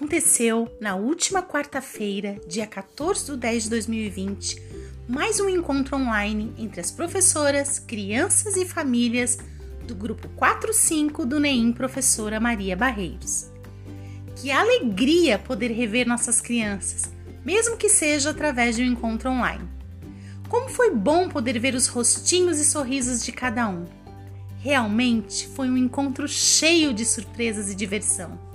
aconteceu na última quarta-feira, dia 14 de 10 de 2020, mais um encontro online entre as professoras, crianças e famílias do grupo 45 do NEIM Professora Maria Barreiros. Que alegria poder rever nossas crianças, mesmo que seja através de um encontro online. Como foi bom poder ver os rostinhos e sorrisos de cada um. Realmente foi um encontro cheio de surpresas e diversão.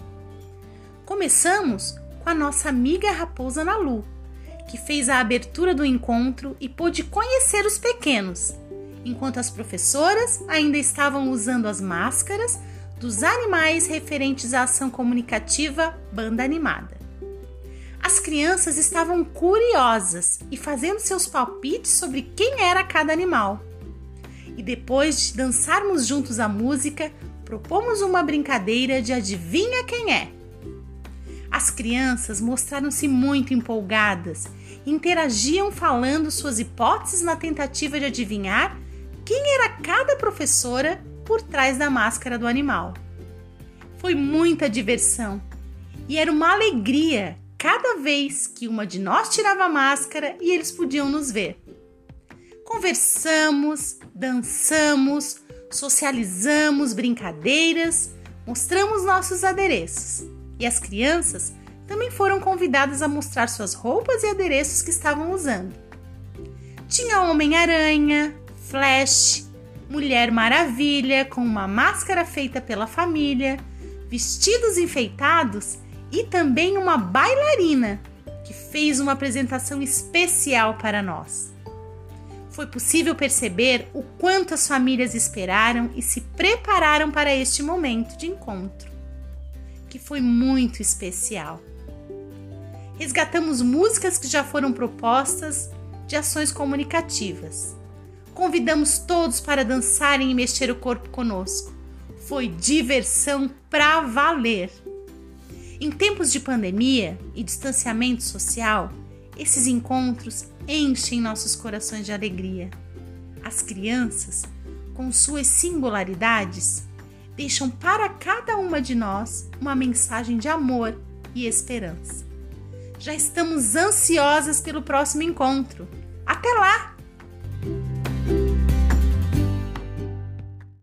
Começamos com a nossa amiga Raposa Nalu, que fez a abertura do encontro e pôde conhecer os pequenos, enquanto as professoras ainda estavam usando as máscaras dos animais referentes à ação comunicativa Banda Animada. As crianças estavam curiosas e fazendo seus palpites sobre quem era cada animal. E depois de dançarmos juntos a música, propomos uma brincadeira de adivinha quem é. As crianças mostraram-se muito empolgadas, interagiam falando suas hipóteses na tentativa de adivinhar quem era cada professora por trás da máscara do animal. Foi muita diversão e era uma alegria cada vez que uma de nós tirava a máscara e eles podiam nos ver. Conversamos, dançamos, socializamos brincadeiras, mostramos nossos adereços e as crianças também foram convidadas a mostrar suas roupas e adereços que estavam usando. Tinha Homem-Aranha, Flash, Mulher Maravilha com uma máscara feita pela família, vestidos enfeitados e também uma bailarina que fez uma apresentação especial para nós. Foi possível perceber o quanto as famílias esperaram e se prepararam para este momento de encontro que foi muito especial. Resgatamos músicas que já foram propostas de ações comunicativas. Convidamos todos para dançarem e mexer o corpo conosco. Foi diversão pra valer. Em tempos de pandemia e distanciamento social, esses encontros enchem nossos corações de alegria. As crianças, com suas singularidades, deixam para cada uma de nós uma mensagem de amor e esperança. Já estamos ansiosas pelo próximo encontro. Até lá!